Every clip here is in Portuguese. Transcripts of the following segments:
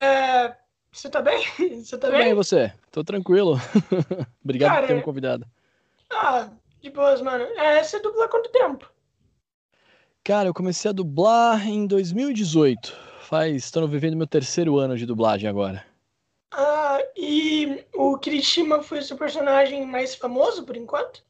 É, você tá bem? Você tá Tudo bem? bem, e você? Tô tranquilo. Obrigado Cara, por ter me convidado. Ah, de boas, mano. É, você dubla há quanto tempo? Cara, eu comecei a dublar em 2018. Faz, tô vivendo meu terceiro ano de dublagem agora. Ah, e o Kirishima foi o seu personagem mais famoso por enquanto?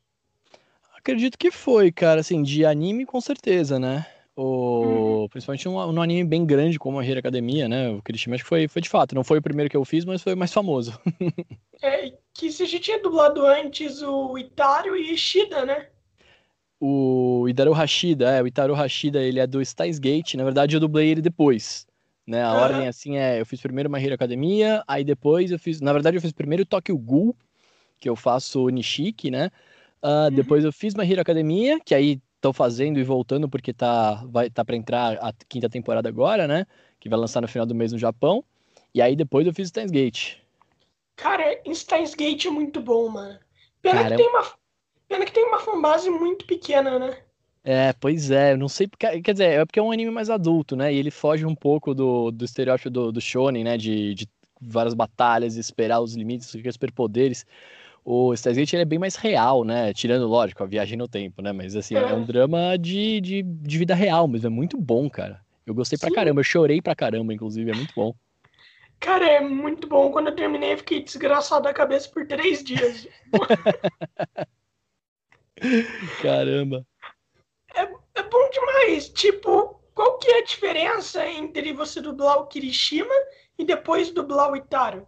Acredito que foi, cara, assim, de anime com certeza, né? Uhum. O, principalmente num, num anime bem grande como a Hero Academia, né? O Kirishima acho que foi, foi de fato. Não foi o primeiro que eu fiz, mas foi o mais famoso. É, que você já tinha dublado antes o Itaru e Ishida, né? O Itaru Hashida, é, o Itaru Hashida, ele é do Steins Gate. Na verdade, eu dublei ele depois, né? A ordem, Aham. assim, é, eu fiz primeiro My Hero Academia, aí depois eu fiz, na verdade, eu fiz primeiro Tokyo Ghoul, que eu faço Nishiki, né? Ah, Uhum. depois eu fiz My Hero Academia, que aí tô fazendo e voltando porque tá, vai, tá pra entrar a quinta temporada agora, né? Que vai lançar no final do mês no Japão. E aí depois eu fiz Steins Gate. Cara, Steins Gate é muito bom, mano. Pena que Cara, tem uma, pena que tem uma fanbase muito pequena, né? É, pois é, eu não sei porque, quer dizer, é porque é um anime mais adulto, né? E ele foge um pouco do, do estereótipo do, do shonen, né? De, de várias batalhas, esperar os limites, superpoderes. O Gate ele é bem mais real, né? Tirando, lógico, a viagem no tempo, né? Mas assim, é um É, drama de, de, de vida real, mas é muito bom, cara. Eu gostei pra sim. caramba, eu chorei pra caramba, inclusive, é muito bom. Cara, é muito bom. Quando eu terminei, eu fiquei desgraçado da cabeça por três dias. Caramba. É, é bom demais. Tipo, qual que é a diferença entre você dublar o Kirishima e depois dublar o Itaru?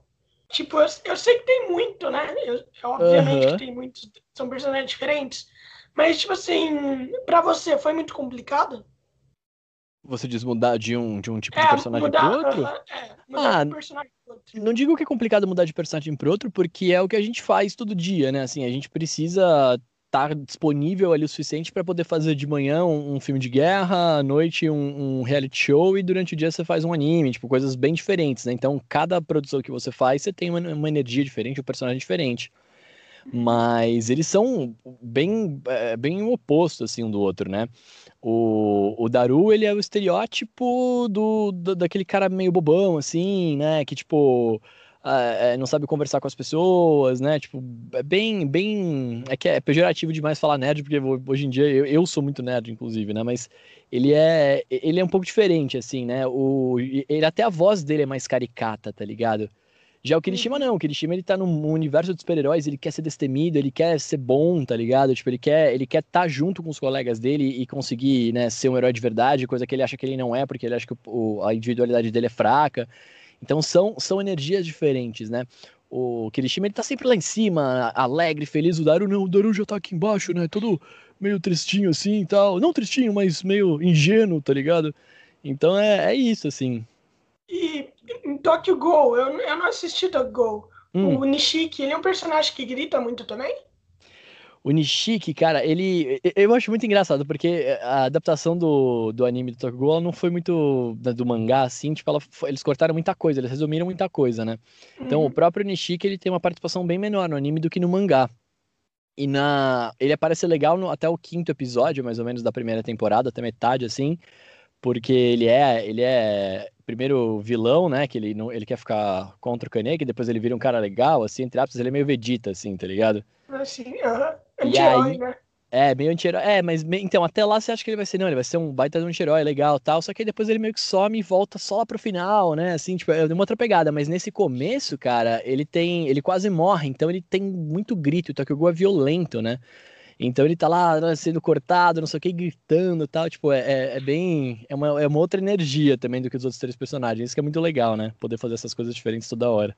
Tipo, eu, eu sei que tem muito, né? Eu, obviamente que Aham. tem muitos, são personagens diferentes. Mas, tipo assim, pra você foi muito complicado? Você diz mudar de um, de um tipo de É, personagem pro mudar, outro? aham, é, mudar Ah, de personagem pro outro. Não digo que é complicado mudar de personagem para outro, porque é o que a gente faz todo dia, né? Assim, a gente precisa estar disponível ali o suficiente para poder fazer de manhã um, um filme de guerra, à noite um, um reality show e durante o dia você faz um anime, tipo, coisas bem diferentes, né? Então, cada produção que você faz, você tem uma, uma energia diferente, um personagem diferente. Uhum, Mas eles são bem, é, bem o oposto, assim, um do outro, né? O, o Daru, ele é o estereótipo do, do- daquele cara meio bobão, assim, né? Que, tipo, ah, é, não sabe conversar com as pessoas, né? Tipo, é bem, bem... É que é pejorativo demais falar nerd, porque ho- hoje em dia eu, eu sou muito nerd, inclusive, né? Mas ele é, ele é um pouco diferente, assim, né? O, ele, até a voz dele é mais caricata, tá ligado? Já o Kirishima uhum, não, o Kirishima ele tá num universo de super-heróis, ele quer ser destemido, ele quer ser bom, tá ligado? Tipo, ele quer ele quer estar junto com os colegas dele e conseguir, né, ser um herói de verdade, coisa que ele acha que ele não é, porque ele acha que o- a individualidade dele é fraca. Então são, são energias diferentes, né? O Kirishima ele tá sempre lá em cima, alegre, feliz, o Daru não, o Daru já tá aqui embaixo, né? Todo meio tristinho assim e tal. Não tristinho, mas meio ingênuo, tá ligado? Então é, é isso, assim. E em Tokyo Ghoul, eu, eu não assisti Tokyo Ghoul. Hum. O Nishiki, ele é um personagem que grita muito também? O Nishiki, cara, ele. Eu acho muito engraçado, porque a adaptação do, do anime do ela não foi muito da- do mangá, assim, tipo, ela eles cortaram muita coisa, eles resumiram muita coisa, né? Então, o Uhum, próprio Nishiki, ele tem uma participação bem menor no anime do que no mangá. E na. Ele aparece legal no- até o quinto episódio, mais ou menos, da primeira temporada, até metade, assim, porque ele é. Ele é. Primeiro vilão, né? Que ele, não, ele quer ficar contra o Kaneki, depois ele vira um cara legal, assim, entre aspas, ele é meio Vegeta, assim, tá ligado? assim, aham. E aí, né? é, meio anti-herói. É, mas então, até lá você acha que ele vai ser, não, ele vai ser um baita de um anti-herói legal tal. Só que aí depois ele meio que some e volta só lá pro final, né? Assim, tipo, é uma outra pegada. Mas nesse começo, cara, ele tem. Ele quase morre, então ele tem muito grito. O Tokyo Ghoul é violento, né? Então ele tá lá né, sendo cortado, não sei o que, gritando e tal. Tipo, é, é, é bem. É uma, é uma outra energia também do que os outros três personagens. Isso que é muito legal, né? Poder fazer essas coisas diferentes toda hora.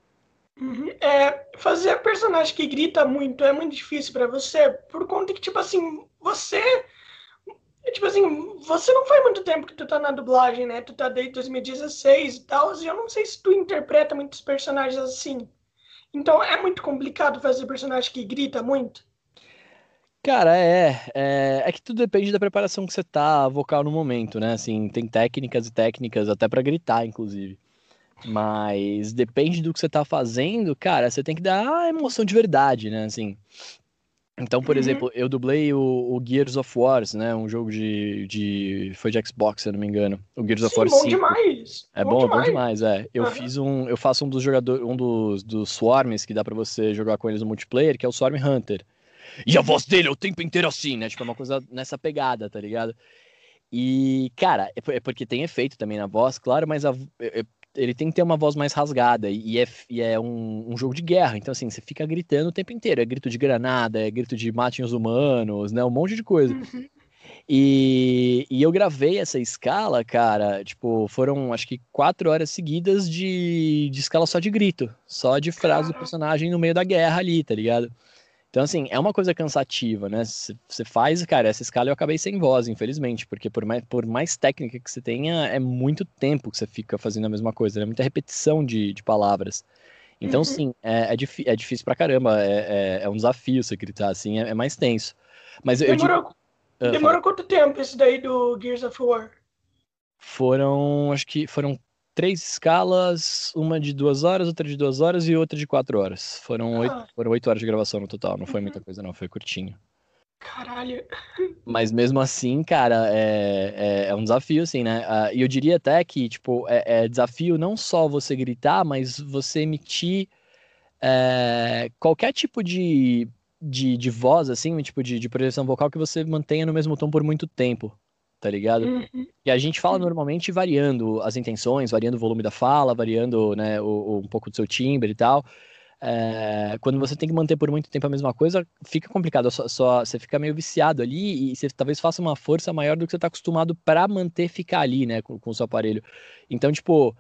Uhum. É, fazer personagem que grita muito é muito difícil pra você, por conta que, tipo assim, você. Tipo assim, você não faz muito tempo que tu tá na dublagem, né? Tu tá desde 2016 e tal, e eu não sei se tu interpreta muitos personagens assim. Então é muito complicado fazer personagem que grita muito. Cara, é, é, é que tudo depende da preparação que você tá vocal no momento, né? Assim, tem técnicas e técnicas até pra gritar, inclusive. Mas depende do que você tá fazendo, cara, você tem que dar a emoção de verdade, né? Assim, Então, por Uhum. exemplo, eu dublei o, o Gears of Wars, né? Um jogo de, de. Foi de Xbox, se eu não me engano. O Gears of Sim, War bom 5. demais. É bom, é bom demais, é. Eu Aham. fiz um. Eu faço um dos jogadores. Um dos, dos Swarms que dá pra você jogar com eles no multiplayer, que é o Swarm Hunter. E a voz dele é o tempo inteiro assim, né? Tipo, é uma coisa nessa pegada, tá ligado? E, cara, é é porque tem efeito também na voz, claro, mas a- é- é- ele tem que ter uma voz mais rasgada. E é, e é um, um jogo de guerra. Então, assim, você fica gritando o tempo inteiro. É grito de granada, é grito de matem os humanos, né? Um monte de coisa. Uhum. E, e eu gravei essa escala, cara, tipo, foram acho que quatro horas seguidas de, de escala só de grito, só de frase do personagem no meio da guerra ali, tá ligado? Então, assim, é uma coisa cansativa, né? Você faz, cara, essa escala eu acabei sem voz, infelizmente, porque por mais, por mais técnica que você tenha, é muito tempo que você fica fazendo a mesma coisa, é muita repetição de, de palavras. Então, Uhum. sim, é, é, é difícil pra caramba, é, é, é um desafio você gritar assim, é, é mais tenso. Mas eu, eu digo. Demorou, Ah, fala. demorou quanto tempo esse daí do Gears of War? Foram, acho que foram três escalas, uma de duas horas, outra de duas horas e outra de quatro horas. Foram oito, Ah. foram oito horas de gravação no total, não foi Uhum. muita coisa não, foi curtinho. Caralho. Mas mesmo assim, cara, é, é, é um desafio, assim, né? Ah, E eu diria até que, tipo, é, é desafio não só você gritar, mas você emitir é, qualquer tipo de, de, de voz, assim, um tipo de, de projeção vocal que você mantenha no mesmo tom por muito tempo, tá ligado? Uhum. E a gente fala normalmente variando as intenções, variando o volume da fala, variando né, o, o- um pouco do seu timbre e tal. É, quando você tem que manter por muito tempo a mesma coisa, fica complicado. Só, só- você fica meio viciado ali e você talvez faça uma força maior do que você está acostumado para manter ficar ali, né, com, com o seu aparelho. Então, tipo,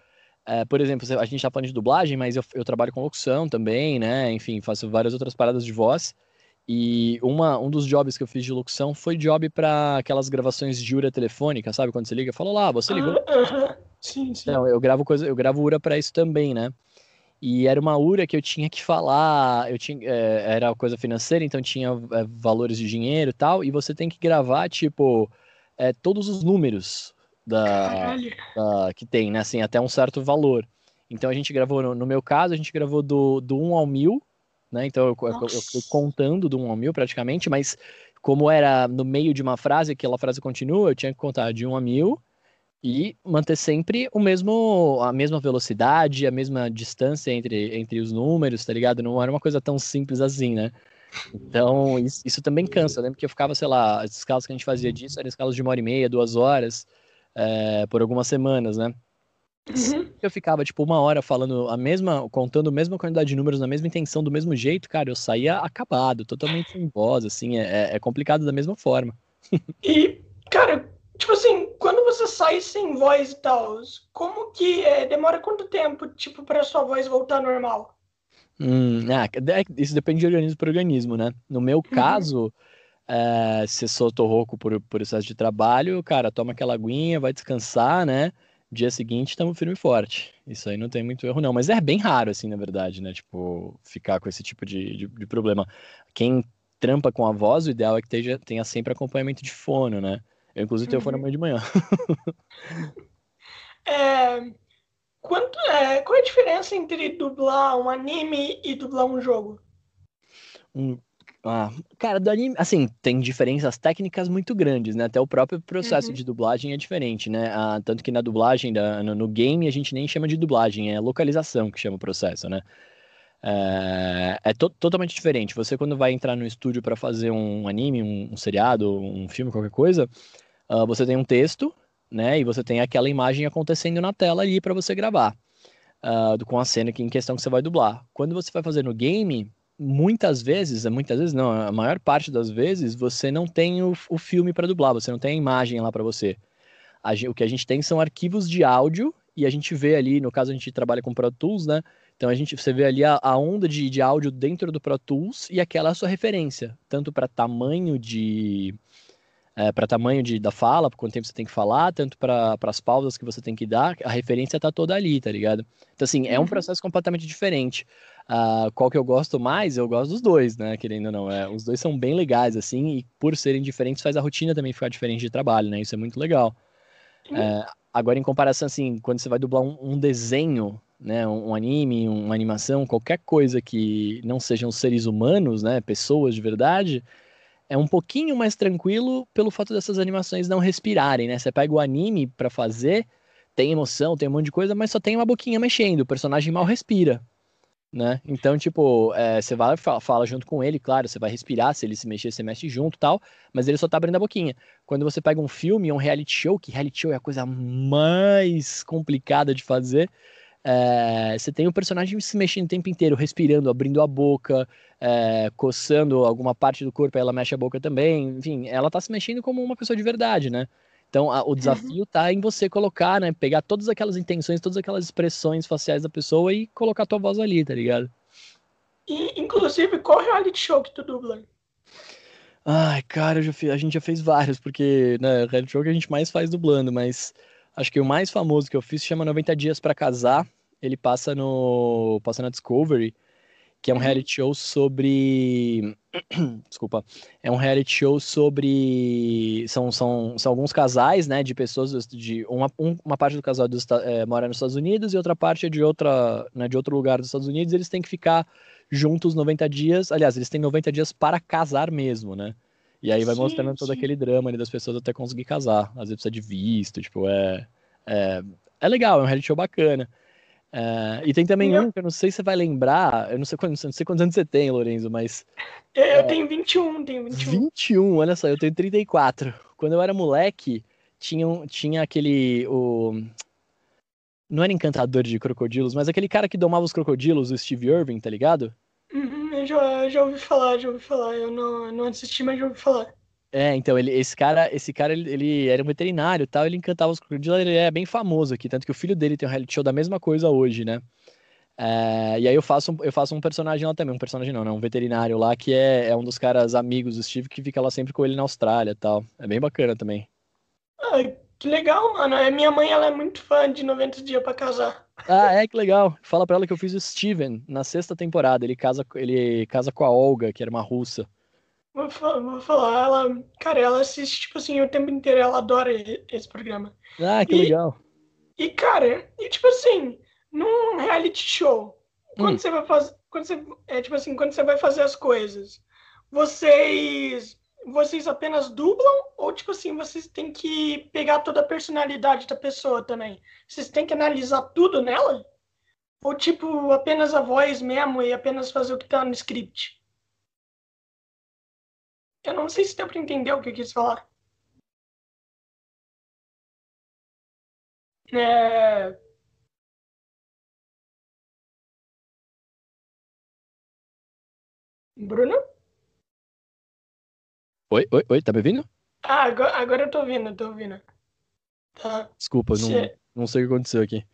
é, por exemplo, a gente tá falando de dublagem, mas eu, eu trabalho com locução também, né? Enfim, faço várias outras paradas de voz. E uma, um dos jobs que eu fiz de locução foi job para aquelas gravações de URA telefônica, sabe? Quando você liga, fala lá, você ligou. Ah. Sim, sim. Não, eu gravo coisa, eu gravo URA para isso também, né? E era uma URA que eu tinha que falar, eu tinha, é, era coisa financeira, então tinha é, valores de dinheiro e tal, e você tem que gravar, tipo, é, todos os números da, da- que tem, né? Assim, até um certo valor. Então a gente gravou, no, no meu caso, a gente gravou do, do 1 ao 1000, né? Então eu, eu, eu fui contando do 1 ao 1000 praticamente, mas como era no meio de uma frase, aquela frase continua, eu tinha que contar de 1 a 1000 e manter sempre o mesmo, a mesma velocidade, a mesma distância entre, entre os números, tá ligado? Não era uma coisa tão simples assim, né? Então, isso, isso também cansa. Eu lembro que eu ficava, sei lá, as escalas que a gente fazia disso eram escalas de uma hora e meia, duas horas, é, por algumas semanas, né? Uhum. Eu ficava, tipo, uma hora falando a mesma, contando a mesma quantidade de números na mesma intenção, do mesmo jeito, cara, eu saía acabado, totalmente sem voz, assim, é, é complicado da mesma forma. E, cara, tipo assim, quando você sai sem voz e tal, como que é, demora quanto tempo, tipo, pra sua voz voltar normal? Hum, ah, é- isso depende de organismo para organismo, né? No meu caso, é, se eu tô rouco por, por excesso de trabalho, cara, toma aquela aguinha, vai descansar, né? Dia seguinte, estamos firme e forte. Isso aí não tem muito erro, não. Mas é bem raro, assim, na verdade, né? Tipo, ficar com esse tipo de, de, de problema. Quem trampa com a voz, o ideal é que tenha, tenha sempre acompanhamento de fono, né? Eu, inclusive, tenho fono Uhum. amanhã de manhã. É, quanto, é, qual é a diferença entre dublar um anime e dublar um jogo? Um- ah, cara, do anime, assim, tem diferenças técnicas muito grandes, né? Até o próprio processo Uhum. de dublagem é diferente, né? Ah, tanto que na dublagem, da- no, no game, a gente nem chama de dublagem, é localização que chama o processo, né? É, é to- totalmente diferente. Você, quando vai entrar no estúdio para fazer um anime, um, um seriado, um filme, qualquer coisa, ah, você tem um texto, né? E você tem aquela imagem acontecendo na tela ali para você gravar, do- com a cena que, em questão que você vai dublar. Quando você vai fazer no game, muitas vezes, muitas vezes não, a maior parte das vezes, você não tem o, o filme para dublar, você não tem a imagem lá para você. A o que a gente tem são arquivos de áudio e a gente vê ali, no caso a gente trabalha com Pro Tools, né? Então a gente, você vê ali a, a onda de, de áudio dentro do Pro Tools e aquela é a sua referência, tanto para tamanho de para tamanho de, da fala, por quanto tempo você tem que falar, tanto para as pausas que você tem que dar, a referência tá toda ali, tá ligado? Então assim, é um Uhum. processo completamente diferente. Ah, qual que eu gosto mais? Eu gosto dos dois, né? Querendo ou não. É, os dois são bem legais, assim, e por serem diferentes, faz a rotina também ficar diferente de trabalho, né? Isso é muito legal. É, agora, em comparação, assim, quando você vai dublar um, um desenho, né, um, um anime, uma animação, qualquer coisa que não sejam seres humanos, né, pessoas de verdade, é um pouquinho mais tranquilo pelo fato dessas animações não respirarem, né? Você pega o anime para fazer, tem emoção, tem um monte de coisa, mas só tem uma boquinha mexendo, o personagem mal respira, né? Então, tipo, é, você vai fala, fala junto com ele, claro, você vai respirar, se ele se mexer, você mexe junto tal, mas ele só tá abrindo a boquinha. Quando você pega um filme, um reality show, que reality show é a coisa mais complicada de fazer, é, você tem o personagem se mexendo o tempo inteiro, respirando, abrindo a boca, é, coçando alguma parte do corpo, ela mexe a boca também. Enfim, ela tá se mexendo como uma pessoa de verdade, né? Então, a, o desafio uhum. tá em você colocar, né? Pegar todas aquelas intenções, todas aquelas expressões faciais da pessoa e colocar a tua voz ali, tá ligado? E, inclusive, qual reality show que tu dubla? Ai, cara, fiz, a gente já fez vários, porque, né, reality show que a gente mais faz dublando, mas acho que o mais famoso que eu fiz chama 90 Dias para Casar. Ele passa no passa na Discovery que é um reality show sobre. Desculpa. É um reality show sobre. São, são, são alguns casais, né? De pessoas. De uma, um, uma parte do casal dos, é, mora nos Estados Unidos e outra parte é de, outra, né, de outro lugar dos Estados Unidos. eles têm que ficar juntos 90 dias. Aliás, eles têm 90 dias para casar mesmo, né? E aí vai sim, mostrando sim. todo aquele drama ali das pessoas até conseguir casar. Às vezes precisa de visto, tipo, é. É, é legal, é um reality show bacana. Uh, e tem também um que eu não sei se você vai lembrar, eu não sei, quantos, não sei quantos anos você tem, Lorenzo, mas. Eu, eu uh, tenho 21, tenho 21. 21, olha só, eu tenho 34. Quando eu era moleque, tinha, tinha aquele. O... Não era encantador de crocodilos, mas aquele cara que domava os crocodilos, o Steve Irving, tá ligado? Uhum, eu já, já ouvi falar, já ouvi falar. Eu não, não assisti, mas já ouvi falar. É, então, ele, esse cara, esse cara ele, ele era um veterinário e tal, ele encantava os crocodilos, ele é bem famoso aqui, tanto que o filho dele tem um reality show da mesma coisa hoje, né? É, e aí eu faço, eu faço um personagem lá também, um personagem não, né? Um veterinário lá que é, é um dos caras amigos do Steve que fica lá sempre com ele na Austrália e tal. É bem bacana também. Ai, que legal, mano. É, minha mãe, ela é muito fã de 90 dias para casar. Ah, é, que legal. Fala pra ela que eu fiz o Steven na sexta temporada. Ele casa, ele casa com a Olga, que era uma russa. Vou falar, vou falar, ela, cara, ela assiste, tipo assim, o tempo inteiro, ela adora esse programa. Ah, que e, legal. E, cara, e tipo assim, num reality show, quando hum. você vai fazer, quando você, é tipo assim, quando você vai fazer as coisas, vocês, vocês apenas dublam ou, tipo assim, vocês têm que pegar toda a personalidade da pessoa também? Vocês têm que analisar tudo nela? Ou, tipo, apenas a voz mesmo e apenas fazer o que tá no script? Eu não sei se deu pra entender o que eu quis falar. É... Bruno? Oi, oi, oi, tá me ouvindo? Ah, agora, agora eu tô ouvindo, tô ouvindo. Tá. Desculpa, não, não sei o que aconteceu aqui.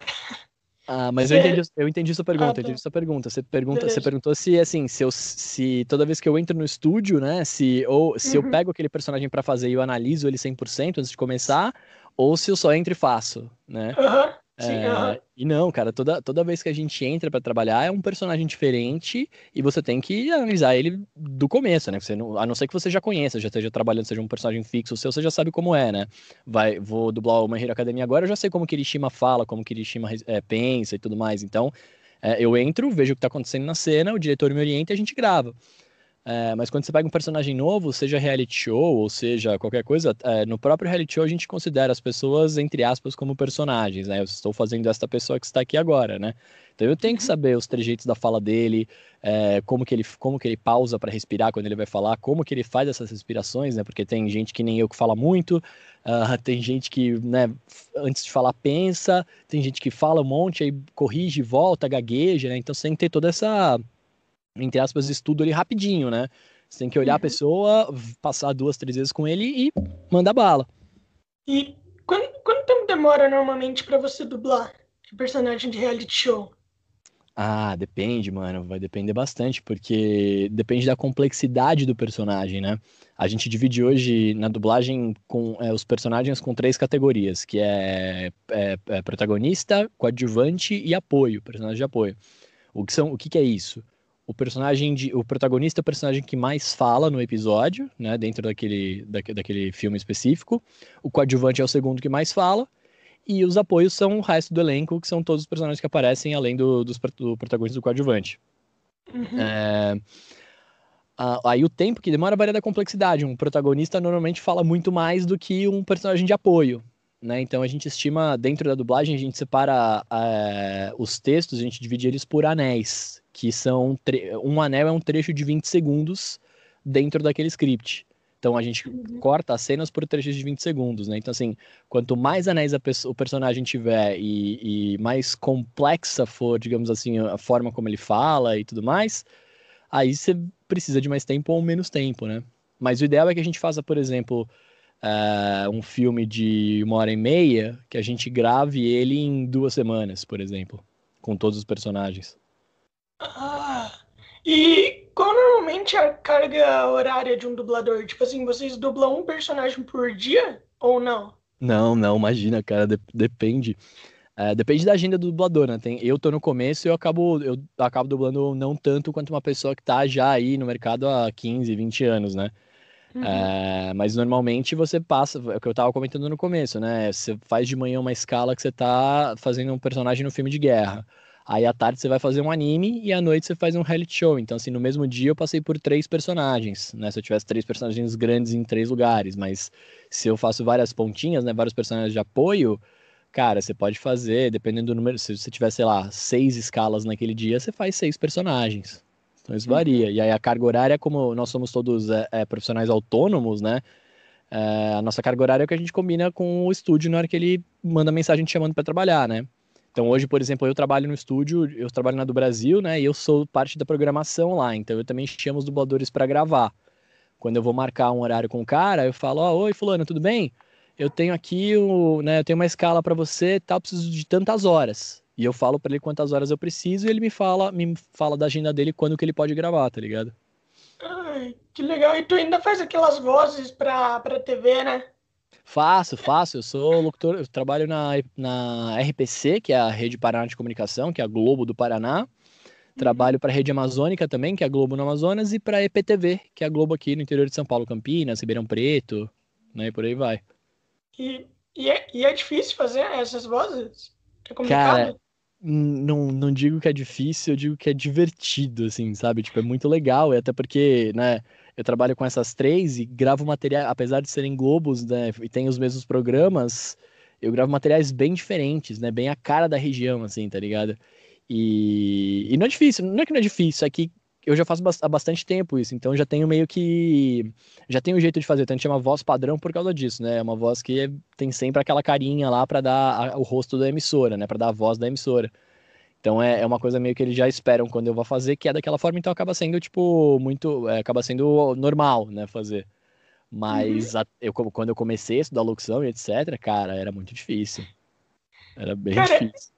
Ah, mas eu entendi, eu entendi sua pergunta, ah, tá. entendi sua pergunta. Você pergunta, você perguntou se assim, se, eu, se toda vez que eu entro no estúdio, né, se ou se uhum. eu pego aquele personagem para fazer e eu analiso ele 100% antes de começar, ou se eu só entro e faço, né? Uhum. Sim, é, E não, cara, toda, toda vez que a gente entra para trabalhar é um personagem diferente e você tem que analisar ele do começo, né? Você não, a não ser que você já conheça, já esteja trabalhando, seja um personagem fixo seu, você já sabe como é, né? Vai, vou dublar o My Hero Academia agora, eu já sei como Kirishima fala, como Kirishima é, pensa e tudo mais. Então, é, eu entro, vejo o que tá acontecendo na cena, o diretor me orienta e a gente grava. É, mas quando você pega um personagem novo, seja reality show ou seja qualquer coisa, é, no próprio reality show a gente considera as pessoas, entre aspas, como personagens, né? Eu estou fazendo esta pessoa que está aqui agora, né? Então eu tenho que uhum. saber os trejeitos da fala dele, é, como, que ele, como que ele pausa para respirar quando ele vai falar, como que ele faz essas respirações, né? Porque tem gente que nem eu que fala muito, uh, tem gente que, né, antes de falar pensa, tem gente que fala um monte, aí corrige, volta, gagueja, né? Então você tem que ter toda essa entre aspas, estudo ali rapidinho, né? Você tem que olhar a uhum. pessoa, passar duas, três vezes com ele e mandar bala. E quanto, quanto tempo demora normalmente para você dublar o personagem de reality show? Ah, depende, mano. Vai depender bastante, porque depende da complexidade do personagem, né? A gente divide hoje na dublagem com é, os personagens com três categorias, que é, é, é, protagonista, coadjuvante e apoio, personagem de apoio. O que são? O que, que é isso? O personagem de, o protagonista é o personagem que mais fala no episódio, né, dentro daquele, daquele filme específico. O coadjuvante é o segundo que mais fala. e os apoios são o resto do elenco, que são todos os personagens que aparecem, além do, dos, do protagonista do coadjuvante. Uhum. É... aí o tempo que demora varia da complexidade. Um protagonista normalmente fala muito mais do que um personagem de apoio. Né? Então a gente estima, dentro da dublagem, a gente separa é, os textos, a gente divide eles por anéis, que são um anel é um trecho de 20 segundos dentro daquele script. Então a gente uhum. corta as cenas por trechos de 20 segundos, né? Então, assim, quanto mais anéis o personagem tiver e, e, mais complexa for, digamos assim, a forma como ele fala e tudo mais, aí você precisa de mais tempo ou menos tempo, né? Mas o ideal é que a gente faça, por exemplo, uh, um filme de uma hora e meia, que a gente grave ele em duas semanas, por exemplo, com todos os personagens. Ah, e qual normalmente é a carga horária de um dublador? Tipo assim, vocês dublam um personagem por dia ou não? Não, não, imagina, cara, de depende. É, depende da agenda do dublador, né? Tem, eu tô no começo e eu acabo, eu acabo dublando não tanto quanto uma pessoa que tá já aí no mercado há 15, 20 anos, né? Uhum. É, mas normalmente você passa, é o que eu tava comentando no começo, né? Você faz de manhã uma escala que você tá fazendo um personagem no filme de guerra. Aí à tarde você vai fazer um anime e à noite você faz um reality show. Então, assim, no mesmo dia eu passei por três personagens, né? Se eu tivesse três personagens grandes em três lugares, mas se eu faço várias pontinhas, né? Vários personagens de apoio, cara, você pode fazer, dependendo do número, se você tiver, sei lá, seis escalas naquele dia, você faz seis personagens. Então isso varia. Uhum. E aí a carga horária, como nós somos todos é, é, profissionais autônomos, né? É, a nossa carga horária é o que a gente combina com o estúdio na hora que ele manda mensagem te chamando para trabalhar, né? Então hoje, por exemplo, eu trabalho no estúdio, eu trabalho na do Brasil, né? E eu sou parte da programação lá, então eu também chamo os dubladores para gravar. Quando eu vou marcar um horário com o cara, eu falo: "Ó, oh, oi fulano, tudo bem? Eu tenho aqui o, né, eu tenho uma escala para você, tal, preciso de tantas horas". E eu falo para ele quantas horas eu preciso e ele me fala, me fala da agenda dele quando que ele pode gravar, tá ligado? Ai, que legal. E tu ainda faz aquelas vozes pra, pra TV, né? Faço, faço. Eu sou locutor, eu trabalho na, na RPC, que é a Rede Paraná de Comunicação, que é a Globo do Paraná. Trabalho uhum. para a Rede Amazônica também, que é a Globo no Amazonas, e para a EPTV, que é a Globo aqui no interior de São Paulo, Campinas, Ribeirão Preto, né? E por aí vai. E, e, é, e é difícil fazer essas vozes? É complicado? Cara, não, não digo que é difícil, eu digo que é divertido, assim, sabe? Tipo, é muito legal, e até porque, né? Eu trabalho com essas três e gravo material, apesar de serem globos, né, e tem os mesmos programas, eu gravo materiais bem diferentes, né, bem a cara da região, assim, tá ligado? E, e não é difícil, não é que não é difícil, é que eu já faço há bastante tempo isso, então já tenho meio que. Já tenho um jeito de fazer, então a gente chama voz padrão por causa disso, né? É uma voz que tem sempre aquela carinha lá para dar a, o rosto da emissora, né? Para dar a voz da emissora. Então é, é uma coisa meio que eles já esperam quando eu vou fazer, que é daquela forma, então acaba sendo, tipo, muito. É, acaba sendo normal, né, fazer. Mas uhum. a, eu, quando eu comecei a estudar locução e etc., cara, era muito difícil. Era bem cara, difícil.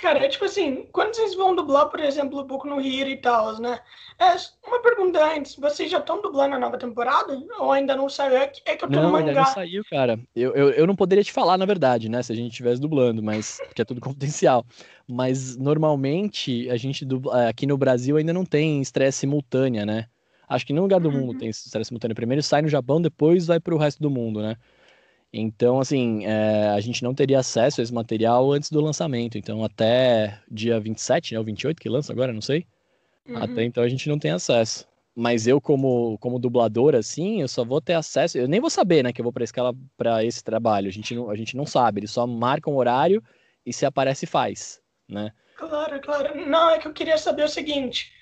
Cara, é tipo assim, quando vocês vão dublar, por exemplo, um pouco no Hero e tal, né? É, uma pergunta antes, vocês já estão dublando a nova temporada? Ou ainda não saiu? É que, é que eu tô não, no mangá. Ainda não saiu, cara. Eu, eu, eu não poderia te falar, na verdade, né? Se a gente estivesse dublando, mas porque é tudo confidencial. Mas normalmente a gente dubla, é, aqui no Brasil ainda não tem estreia simultânea, né? Acho que em nenhum lugar do mundo uhum. tem estreia simultânea. Primeiro sai no Japão, depois vai para o resto do mundo, né? Então, assim, é, a gente não teria acesso a esse material antes do lançamento. Então, até dia 27, né? Ou 28 que lança agora, não sei. Uhum. Até então a gente não tem acesso. Mas eu, como, como dublador, assim, eu só vou ter acesso. Eu nem vou saber, né, que eu vou para escala para esse trabalho. A gente, não, a gente não sabe. Eles só marcam o horário e se aparece, faz, né? Claro, claro. Não, é que eu queria saber o seguinte.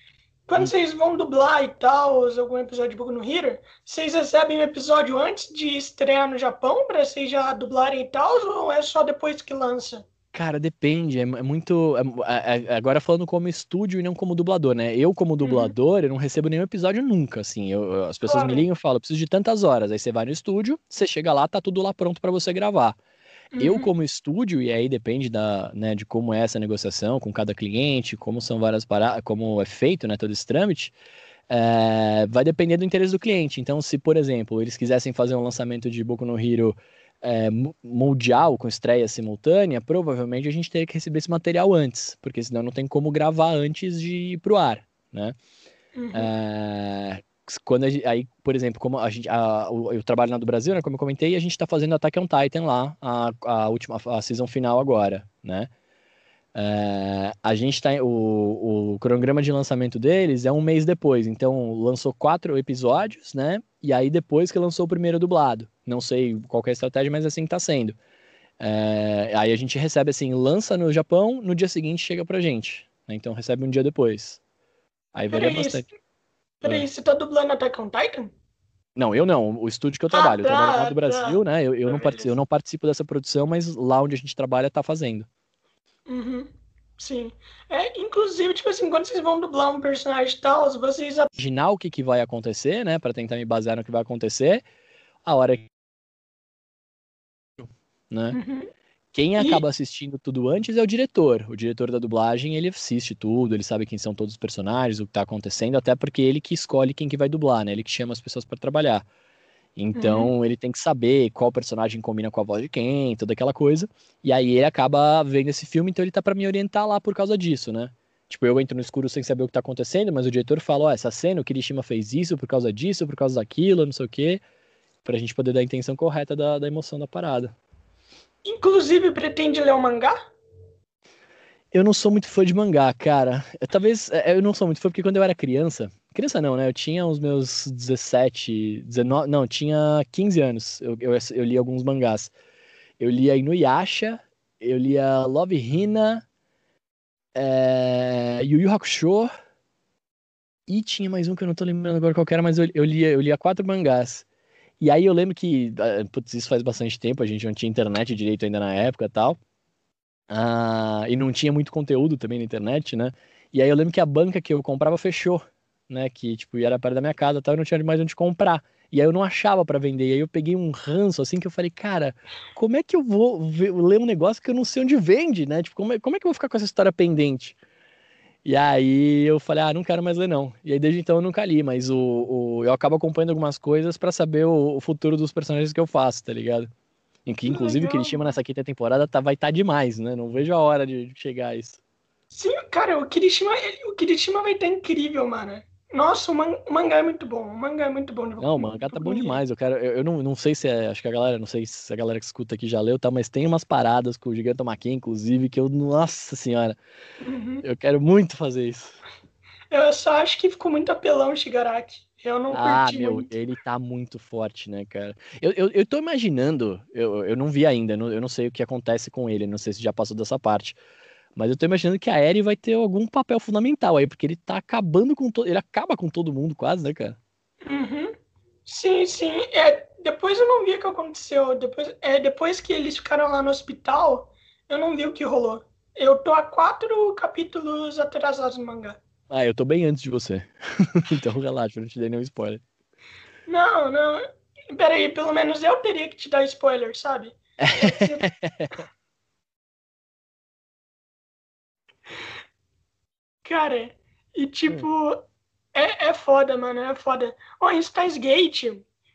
Quando vocês vão dublar e tal, algum episódio de Boku no Hero, vocês recebem o episódio antes de estrear no Japão para vocês já dublarem e tal, ou é só depois que lança? Cara, depende. É, é muito. É, é, agora falando como estúdio e não como dublador, né? Eu, como uhum. dublador, uhum. eu não recebo nenhum episódio nunca, assim. Eu, as pessoas claro. me ligam e falam, preciso de tantas horas. Aí você vai no estúdio, você chega lá, tá tudo lá pronto para você gravar. Uhum. Eu, como estúdio, e aí depende da, né, de como é essa negociação com cada cliente, como são várias paradas, como é feito, né, todo esse trâmite, é, vai depender do interesse do cliente. Então, se, por exemplo, eles quisessem fazer um lançamento de Boku no Hero é, mundial, com estreia simultânea, provavelmente a gente teria que receber esse material antes, porque senão não tem como gravar antes de ir pro ar, né? Uhum. É, quando aí, por exemplo, como a gente, a, o, eu trabalho na do Brasil, né, como eu comentei, a gente está fazendo Attack on Titan lá, a, a última, a season final agora, né? É, a gente tá. O, o cronograma de lançamento deles é um mês depois. Então, lançou quatro episódios, né? E aí, depois que lançou o primeiro dublado. Não sei qual é a estratégia, mas assim tá sendo. É, aí a gente recebe assim, lança no Japão, no dia seguinte chega pra gente. Né? Então recebe um dia depois. Aí varia Peraí, bastante. Peraí, você tá dublando Attack on Titan? Não, eu não. O estúdio que eu Ah, trabalho. eu tá, trabalho lá do tá. Brasil, né? Eu, eu, Ah, não partici- eu não participo dessa produção, mas lá onde a gente trabalha tá fazendo. Uhum. Sim. É, inclusive, tipo assim, quando vocês vão dublar um personagem e tal, vocês Imaginar o que, que vai acontecer, né? Pra tentar me basear no que vai acontecer. A hora que. Né? Uhum. Quem acaba assistindo tudo antes é o diretor. O diretor da dublagem, ele assiste tudo, ele sabe quem são todos os personagens, o que tá acontecendo, até porque ele que escolhe quem que vai dublar, né? Ele que chama as pessoas pra trabalhar. Então, ele tem que saber qual personagem combina com a voz de quem, toda aquela coisa. E aí ele acaba vendo esse filme, então ele tá pra me orientar lá por causa disso, né? Tipo, eu entro no escuro sem saber o que tá acontecendo, mas o diretor fala, ó, essa cena, o Kirishima fez isso por causa disso, por causa daquilo, não sei o quê, pra gente poder dar a intenção correta da, da emoção da parada. Inclusive pretende ler o mangá? Eu não sou muito fã de mangá, cara. Eu, talvez é, eu não sou muito fã porque quando eu era criança, criança não, né? Eu tinha os meus 17, 19, não, tinha 15 anos. Eu, eu, eu li alguns mangás. Eu lia Inuyasha, eu lia Love Hina, é, Yu Yu Hakusho e tinha mais um que eu não tô lembrando agora qual era, mas eu, eu lia, eu lia quatro mangás. E aí eu lembro que, ah, putz, isso faz bastante tempo, a gente não tinha internet direito ainda na época e tal. Ah, e não tinha muito conteúdo também na internet, né? E aí eu lembro que a banca que eu comprava fechou, né? Que, tipo, era perto da minha casa, tal, eu não tinha mais onde comprar. E aí eu não achava pra vender. E aí eu peguei um ranço, assim, que eu falei, cara, como é que eu vou ver- ler um negócio que eu não sei onde vende, né? Tipo, como é, como é que eu vou ficar com essa história pendente? E aí eu falei, ah, não quero mais ler, não. E aí desde então eu nunca li, mas o, o- eu acabo acompanhando algumas coisas pra saber o, o futuro dos personagens que eu faço, tá ligado? Em que, Que inclusive, o Kirishima nessa quinta temporada tá, vai estar demais, né? Não vejo a hora de chegar a isso. Sim, cara, o Kirishima, ele- o Kirishima vai estar incrível, mano. Nossa, o, man- o mangá é muito bom. O mangá é muito bom. Não, o mangá tá bom demais. Eu quero, eu, eu não, não sei se é, acho que a galera, não sei se a galera que escuta aqui já leu, tá, mas tem umas paradas com o Gigantomachia, inclusive, que eu, nossa senhora, Uhum. eu quero muito fazer isso. Eu só acho que ficou muito apelão o Shigaraki. Eu não Ah, curti meu, muito. ele tá muito forte, né, cara? Eu, eu, eu tô imaginando, eu, eu não vi ainda, eu não sei o que acontece com ele, não sei se já passou dessa parte. Mas eu tô imaginando que a Eri vai ter algum papel fundamental aí, porque ele tá acabando com todo. Ele acaba com todo mundo, quase, né, cara? Uhum. Sim, sim. É, depois eu não vi o que aconteceu. Depois, é, depois que eles ficaram lá no hospital, eu não vi o que rolou. Eu tô a quatro capítulos atrasados no mangá. Ah, eu tô bem antes de você. então relaxa, eu não te dei nenhum spoiler. Não, não. Peraí, pelo menos eu teria que te dar spoiler, sabe? Cara, e tipo, é, é foda, mano, é foda. Ó, em Steins Gate,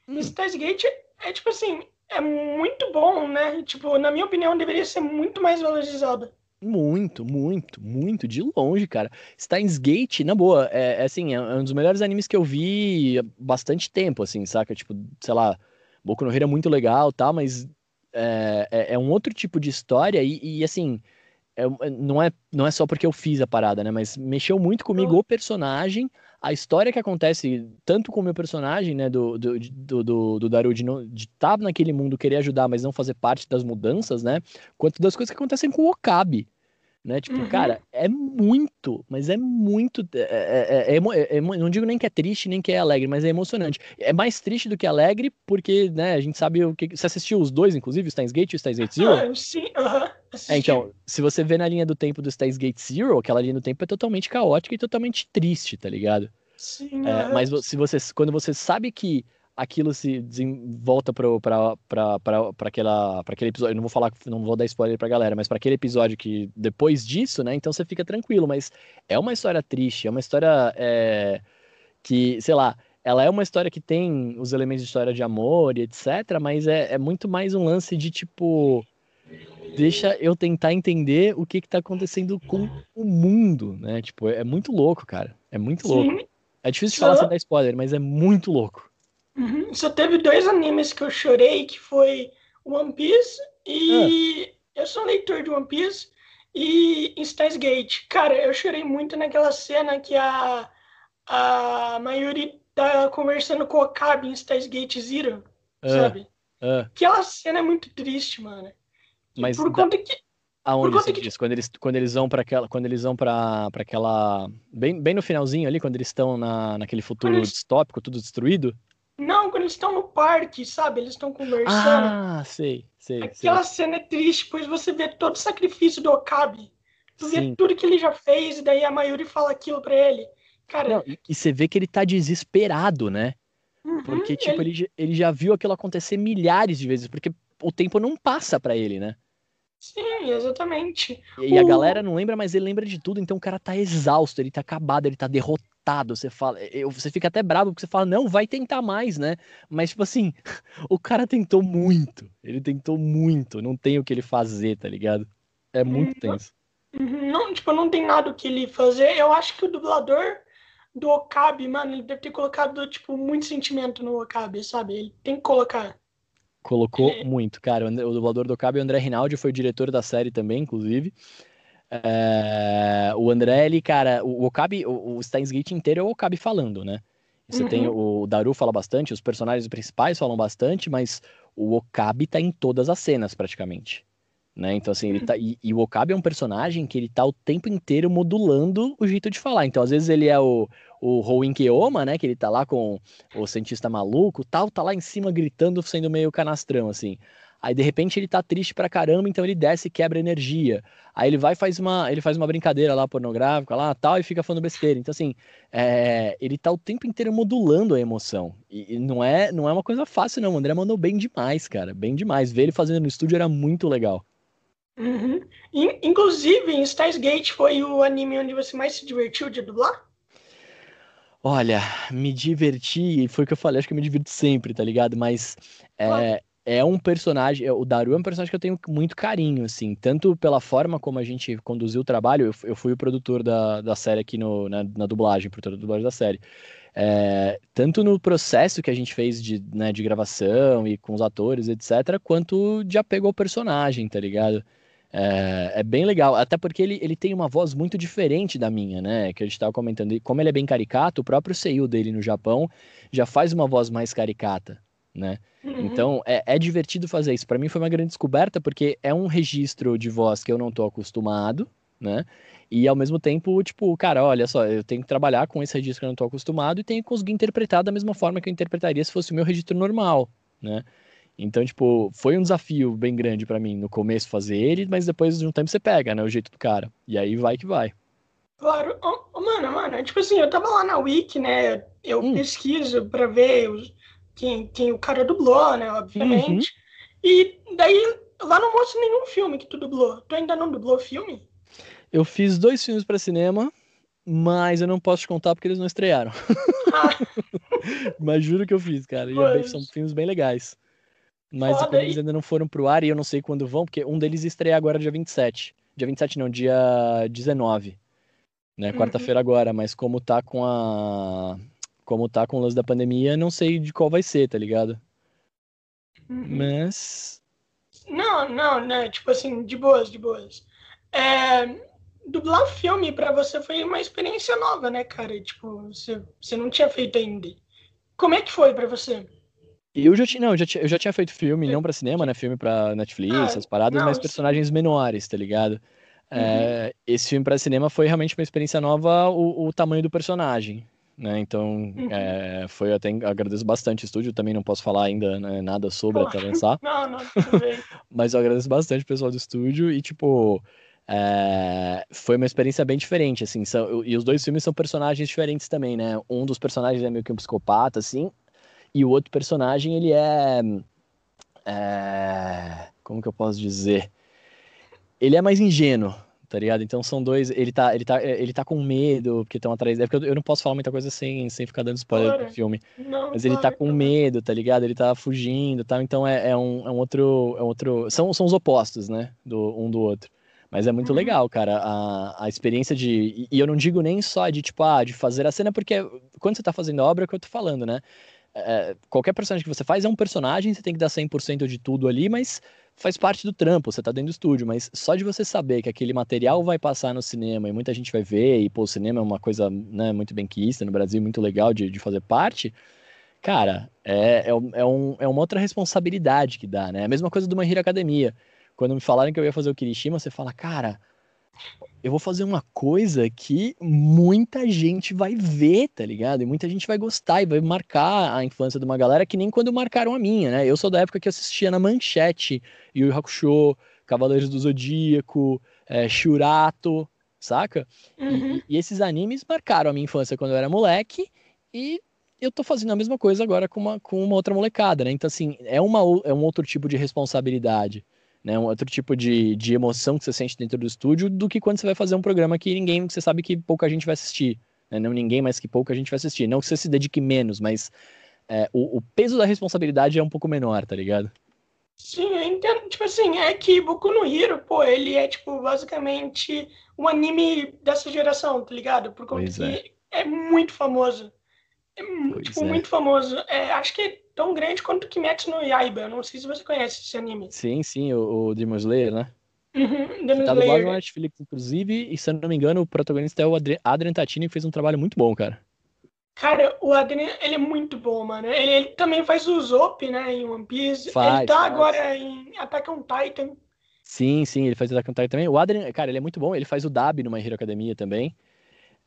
Hum. Steins Gate é tipo assim, é muito bom, né? Tipo, na minha opinião, deveria ser muito mais valorizado. Muito, muito, muito, de longe, cara. Steins Gate, na boa, é, é assim, é um dos melhores animes que eu vi há bastante tempo, assim, saca? Tipo, sei lá, Boku no Hero é muito legal, tá? Mas é, é, é um outro tipo de história e, e, assim, é- é- não, é, não é só porque eu fiz a parada, né? Mas mexeu muito comigo Uhum. o personagem, a história que acontece tanto com o meu personagem, né, do, do, do, do, do Daru, de estar naquele mundo, querer ajudar, mas não fazer parte das mudanças, né? Quanto das coisas que acontecem com o Okabe. Né? Tipo, Uhum. cara, é muito, mas é muito. É, é- é é emo- não digo nem que é triste, nem que é alegre, mas é emocionante. É mais triste do que alegre, porque, né, a gente sabe o que. Você assistiu os dois, inclusive, o Steins Gate e o Steins Gate Zero? Ah, sim, aham. assisti. É, então, se você vê na linha do tempo do Steins Gate Zero, aquela linha do tempo é totalmente caótica e totalmente triste, tá ligado? Sim, É, aham. mas se você, quando você sabe que aquilo se volta pra, aquela, pra aquele episódio, eu não vou falar, não vou dar spoiler pra galera, mas pra aquele episódio que depois disso, né, então você fica tranquilo, mas é uma história triste, é uma história é, que, sei lá, ela é uma história que tem os elementos de história de amor e etc, mas é, é muito mais um lance de tipo, deixa eu tentar entender o que que tá acontecendo com o mundo, né, tipo, é, muito louco, cara, é muito louco. Sim. É difícil de falar sem dar spoiler, mas é muito louco. Uhum. Só teve dois animes que eu chorei, que foi One Piece e... Ah. Eu sou leitor de One Piece e Steins Gate. Cara, eu chorei muito naquela cena que a, a maioria tá conversando com o Okabe em Steins Gate Zero, ah. sabe? Ah. Aquela cena é muito triste, mano. Mas por conta que Aonde você que... diz? Quando eles, quando eles vão para aquela, quando eles vão para aquela, bem, bem no finalzinho ali, quando eles estão na, naquele futuro eles... distópico, tudo destruído? Não, quando eles estão no parque, sabe? Eles estão conversando. Ah, sei, sei. Aquela sei. cena é triste, pois você vê todo o sacrifício do Okabe. Tu Sim. vê tudo que ele já fez, e daí a maioria fala aquilo pra ele. Cara. Não, e, e, você vê que ele tá desesperado, né? Uhum, porque, tipo, ele... ele, ele já viu aquilo acontecer milhares de vezes, porque o tempo não passa para ele, né? Sim, exatamente. E, o... a galera não lembra, mas ele lembra de tudo, então o cara tá exausto, ele tá acabado, ele tá derrotado. Você fala, eu, você fica até bravo porque você fala, não, vai tentar mais, né? Mas, tipo assim, o cara tentou muito. Ele tentou muito, não tem o que ele fazer, tá ligado? É muito uhum. tenso. Uhum. Não, tipo, não tem nada o que ele fazer. Eu acho que o dublador do Okabe, mano, ele deve ter colocado, tipo, muito sentimento no Okabe, sabe? Ele tem que colocar. Colocou muito, cara. O dublador do Cabe, o André Rinaldi, foi o diretor da série também, inclusive. É... o André, ele, cara, o Okabe, o, o Steins Gate inteiro é o Okabe falando, né? Você uhum. tem o Daru fala bastante, os personagens principais falam bastante, mas o Okabe tá em todas as cenas, praticamente. Né? Então, assim, ele tá. E, e, o Okabe é um personagem que ele tá o tempo inteiro modulando o jeito de falar. Então, às vezes, ele é o, o Hoin Keoma, né? Que ele tá lá com o cientista maluco tal, tá lá em cima gritando, sendo meio canastrão, assim. Aí, de repente, ele tá triste pra caramba, então ele desce e quebra energia. Aí ele vai faz uma, ele faz uma brincadeira lá pornográfica lá tal e fica falando besteira. Então, assim, é, ele tá o tempo inteiro modulando a emoção. E, e, não, é, não é uma coisa fácil, não. O André mandou bem demais, cara. Bem demais. Ver ele fazendo no estúdio era muito legal. Uhum. Inclusive, em Stars Gate foi o anime onde você mais se divertiu de dublar? Olha, me diverti, foi o que eu falei, acho que eu me divirto sempre, tá ligado? Mas é, é um personagem, o Daru é um personagem que eu tenho muito carinho, assim, tanto pela forma como a gente conduziu o trabalho, eu, eu fui o produtor da, da série aqui no, na, na dublagem, produtor da dublagem da série. É, tanto no processo que a gente fez de, né, de gravação e com os atores, etc., quanto de apego ao personagem, tá ligado? É, é, bem legal, até porque ele, ele tem uma voz muito diferente da minha, né? Que a gente estava comentando. E como ele é bem caricato, o próprio seio dele no Japão já faz uma voz mais caricata, né? Uhum. Então é, é, divertido fazer isso. Para mim foi uma grande descoberta, porque é um registro de voz que eu não tô acostumado, né? E ao mesmo tempo, tipo, cara, olha só, eu tenho que trabalhar com esse registro que eu não tô acostumado e tenho que conseguir interpretar da mesma forma que eu interpretaria se fosse o meu registro normal, né? Então, tipo, foi um desafio bem grande para mim no começo fazer ele, mas depois de um tempo você pega, né, o jeito do cara. E aí vai que vai. Claro, mano, mano, tipo assim, eu tava lá na Wiki, né, eu hum. pesquiso pra ver os, quem, quem o cara dublou, né, obviamente. Uhum. E daí, lá não mostra nenhum filme que tu dublou. Tu ainda não dublou filme? Eu fiz dois filmes para cinema, mas eu não posso te contar porque eles não estrearam. Ah. mas juro que eu fiz, cara. E são filmes bem legais. Mas Foda, eles ainda não foram pro ar e eu não sei quando vão, porque um deles estreia agora dia 27. Dia 27 não, dia 19. Né? Uhum. Quarta-feira agora, mas como tá com a. Como tá com o lance da pandemia, não sei de qual vai ser, tá ligado? Uhum. Mas. Não, não, né? Tipo assim, de boas, de boas. É, dublar filme para você foi uma experiência nova, né, cara? Tipo, você, você não tinha feito ainda. Como é que foi para você? Eu já tinha, não, eu já tinha, eu já tinha feito filme, não para cinema, né? Filme para Netflix, ah, essas paradas, não, mas personagens sim. menores, tá ligado? Uhum. É, esse filme para cinema foi realmente uma experiência nova, o, o tamanho do personagem, né? Então, uhum. é, foi até agradeço bastante o estúdio, também não posso falar ainda né, nada sobre até lançar. não, não, mas eu agradeço bastante o pessoal do estúdio e tipo é, foi uma experiência bem diferente, assim, são, e os dois filmes são personagens diferentes também, né? Um dos personagens é meio que um psicopata, assim, e o outro personagem, ele é, é. Como que eu posso dizer? Ele é mais ingênuo, tá ligado? Então são dois. Ele tá, ele tá, ele tá com medo, porque estão atrás. É porque eu, não posso falar muita coisa sem, sem ficar dando spoiler claro. do filme. Não, Mas ele tá com medo, tá ligado? Ele tá fugindo tal. Então é, é, um, é um outro. É um outro. São, são os opostos, né? Do, um do outro. Mas é muito uhum. legal, cara, a, a experiência de. E eu não digo nem só de, tipo, ah, de fazer a cena, porque, quando você tá fazendo a obra, é o que eu tô falando, né? É, qualquer personagem que você faz é um personagem, você tem que dar 100% de tudo ali, mas faz parte do trampo, você tá dentro do estúdio, mas só de você saber que aquele material vai passar no cinema e muita gente vai ver, e pô, o cinema é uma coisa né, muito bem quista no Brasil, muito legal de, de fazer parte, cara, é, é, é, um, é uma outra responsabilidade que dá, né? A mesma coisa do My Hero Academia. Quando me falaram que eu ia fazer o Kirishima, você fala, cara, eu vou fazer uma coisa que muita gente vai ver, tá ligado? E muita gente vai gostar e vai marcar a infância de uma galera que nem quando marcaram a minha, né? Eu sou da época que assistia na Manchete, Yu Hakusho, Cavaleiros do Zodíaco, é, Shurato, saca? Uhum. E, e, esses animes marcaram a minha infância quando eu era moleque e eu tô fazendo a mesma coisa agora com uma, com uma outra molecada, né? Então, assim, é, uma, é um outro tipo de responsabilidade né? Um outro tipo de, de emoção que você sente dentro do estúdio do que quando você vai fazer um programa que ninguém, você sabe que pouca gente vai assistir. Né? Não ninguém, mas que pouca gente vai assistir. Não que você se dedique menos, mas é, o, o, peso da responsabilidade é um pouco menor, tá ligado? Sim, eu entendo. Tipo assim, é que Boku no Hero, pô, ele é, tipo, basicamente um anime dessa geração, tá ligado? Por conta que é. é muito famoso. É, tipo, é. muito famoso. É, acho que é tão grande quanto Kimetsu no Yaiba. Não sei se você conhece esse anime. Sim, sim, o, o Demon Slayer, né? Uhum, Demon tá Slayer. no Netflix, inclusive, e se eu não me engano, o protagonista é o Adrian Tatini, que fez um trabalho muito bom, cara. Cara, o Adrian, ele é muito bom, mano. Ele, ele também faz o Zop, né, em One Piece. Faz, ele tá faz. agora em Attack on Titan. Sim, sim, ele faz Attack on Titan também. O Adrian, cara, ele é muito bom. Ele faz o Dab no My Hero Academia também.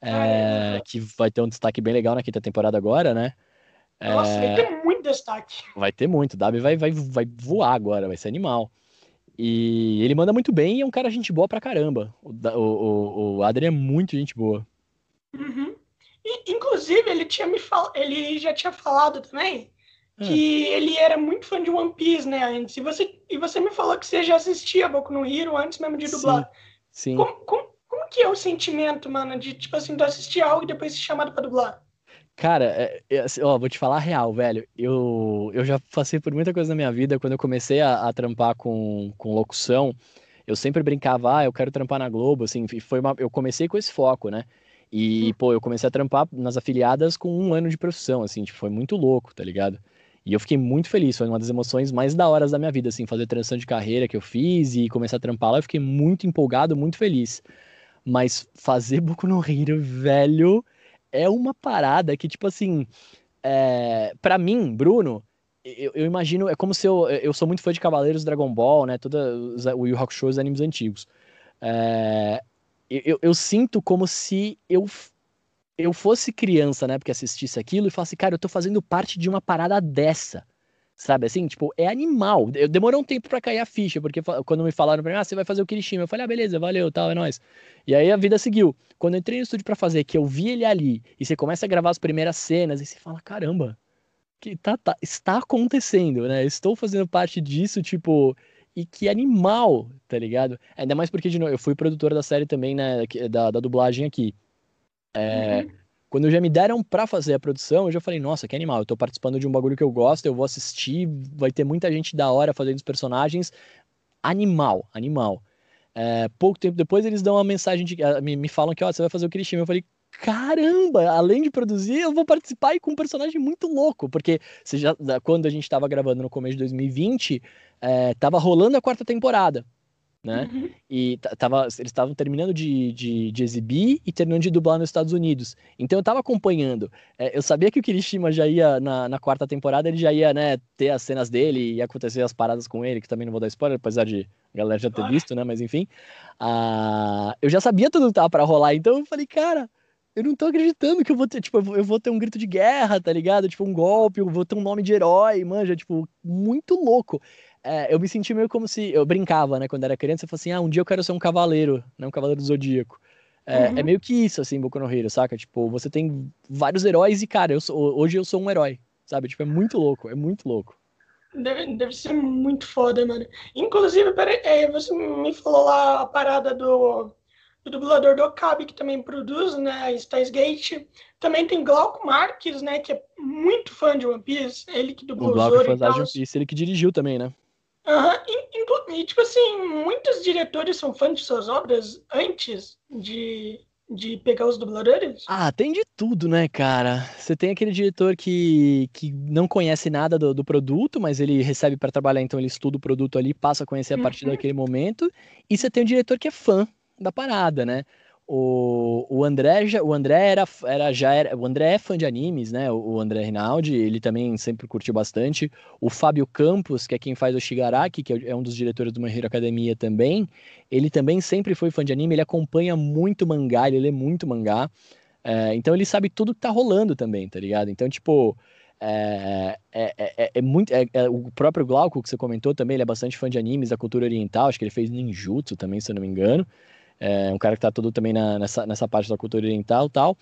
É, que vai ter um destaque bem legal na quinta temporada agora, né? Nossa, é... vai ter muito destaque. Vai ter muito. O Dabi vai, vai, vai voar agora, vai ser animal. E ele manda muito bem e é um cara gente boa pra caramba. O, o, o Adrian é muito gente boa. Uhum. E, inclusive, ele, tinha me fal... ele já tinha falado também ah. que ele era muito fã de One Piece, né, antes. E você, e você me falou que você já assistia Boku no Hero antes mesmo de dublar. Sim. sim. Como, como, como que é o sentimento, mano, de, tipo assim, tu assistir algo e depois ser chamado pra dublar? Cara, é, é, assim, ó, vou te falar a real, velho. Eu, eu já passei por muita coisa na minha vida. Quando eu comecei a, a trampar com, com locução, eu sempre brincava, ah, eu quero trampar na Globo, assim, foi uma, eu comecei com esse foco, né? E, hum. pô, eu comecei a trampar nas afiliadas com um ano de profissão, assim, tipo, foi muito louco, tá ligado? E eu fiquei muito feliz, foi uma das emoções mais da horas da minha vida, assim, fazer transição de carreira que eu fiz e começar a trampar lá, eu fiquei muito empolgado, muito feliz. Mas fazer Boku no Hero, velho, é uma parada que, tipo assim, é, para mim, Bruno, eu, eu, imagino, é como se eu, eu sou muito fã de Cavaleiros Dragon Ball, né, toda o Yu Hakusho, os animes antigos. É, eu, eu sinto como se eu eu fosse criança, né, porque assistisse aquilo e falasse, cara, eu tô fazendo parte de uma parada dessa. Sabe assim? Tipo, é animal. Eu, demorou um tempo para cair a ficha, porque quando me falaram pra mim, ah, você vai fazer o Kirishima, eu falei, ah, beleza, valeu, tal, é nóis. E aí a vida seguiu. Quando eu entrei no estúdio para fazer, que eu vi ele ali, e você começa a gravar as primeiras cenas, e você fala, caramba, que tá, tá, está acontecendo, né? Estou fazendo parte disso, tipo, e que animal, tá ligado? Ainda mais porque, de novo, eu fui produtor da série também, né, da, da dublagem aqui. É, uhum. Quando já me deram para fazer a produção, eu já falei, nossa, que animal, eu tô participando de um bagulho que eu gosto, eu vou assistir, vai ter muita gente da hora fazendo os personagens. Animal, animal. É, pouco tempo depois eles dão uma mensagem de. Ah, me, me falam que, ó, você vai fazer o Kirishima. Eu falei, caramba, além de produzir, eu vou participar e com um personagem muito louco, porque já, quando a gente tava gravando no começo de 2020, é, tava rolando a quarta temporada né? Uhum. E tava, eles estavam terminando de, de, de, exibir e terminando de dublar nos Estados Unidos. Então eu tava acompanhando. É, eu sabia que o Kirishima já ia, na, na, quarta temporada, ele já ia, né, ter as cenas dele e acontecer as paradas com ele, que também não vou dar spoiler, apesar de a galera já ter visto, né? Mas enfim. Uh, eu já sabia tudo que tava pra rolar, então eu falei, cara. Eu não tô acreditando que eu vou ter, tipo, eu vou ter um grito de guerra, tá ligado? Tipo, um golpe, eu vou ter um nome de herói, manja, tipo, muito louco é, eu me senti meio como se. Eu brincava, né, quando era criança, eu falava assim: ah, um dia eu quero ser um cavaleiro, né, um cavaleiro do zodíaco. É, é uhum. é meio que isso, assim, Boku no Hero, saca? Tipo, você tem vários heróis e, cara, eu sou, hoje eu sou um herói, sabe? Tipo, é muito louco, é muito louco. Deve, deve ser muito foda, mano. Inclusive, peraí, é, você me falou lá a parada do, do dublador do Okabe, que também produz, né, Steins Gate. Também tem Glauco Marques, né, que é muito fã de One Piece, ele que dublou o Glauco é fã de One Piece, ele que dirigiu também, né? Uhum. E, tipo assim, muitos diretores são fãs de suas obras antes de, de pegar os dubladores? Ah, tem de tudo, né, cara? Você tem aquele diretor que, que não conhece nada do, do produto, mas ele recebe para trabalhar, então ele estuda o produto ali, passa a conhecer a partir uhum. daquele momento. E você tem um diretor que é fã da parada, né? O, o André, já, o André era, era, já era, o André é fã de animes, né? O, o André Rinaldi, ele também sempre curtiu bastante. O Fábio Campos, que é quem faz o Shigaraki, que é, é um dos diretores do My Hero Academia também, ele também sempre foi fã de anime, ele acompanha muito mangá, ele lê muito mangá. É, então ele sabe tudo que tá rolando também, tá ligado? Então, tipo, é, é, é, é, muito. É, é, o próprio Glauco, que você comentou também, ele é bastante fã de animes da cultura oriental, acho que ele fez ninjutsu também, se eu não me engano. É um cara que tá todo também na, nessa, nessa parte da cultura oriental e tal.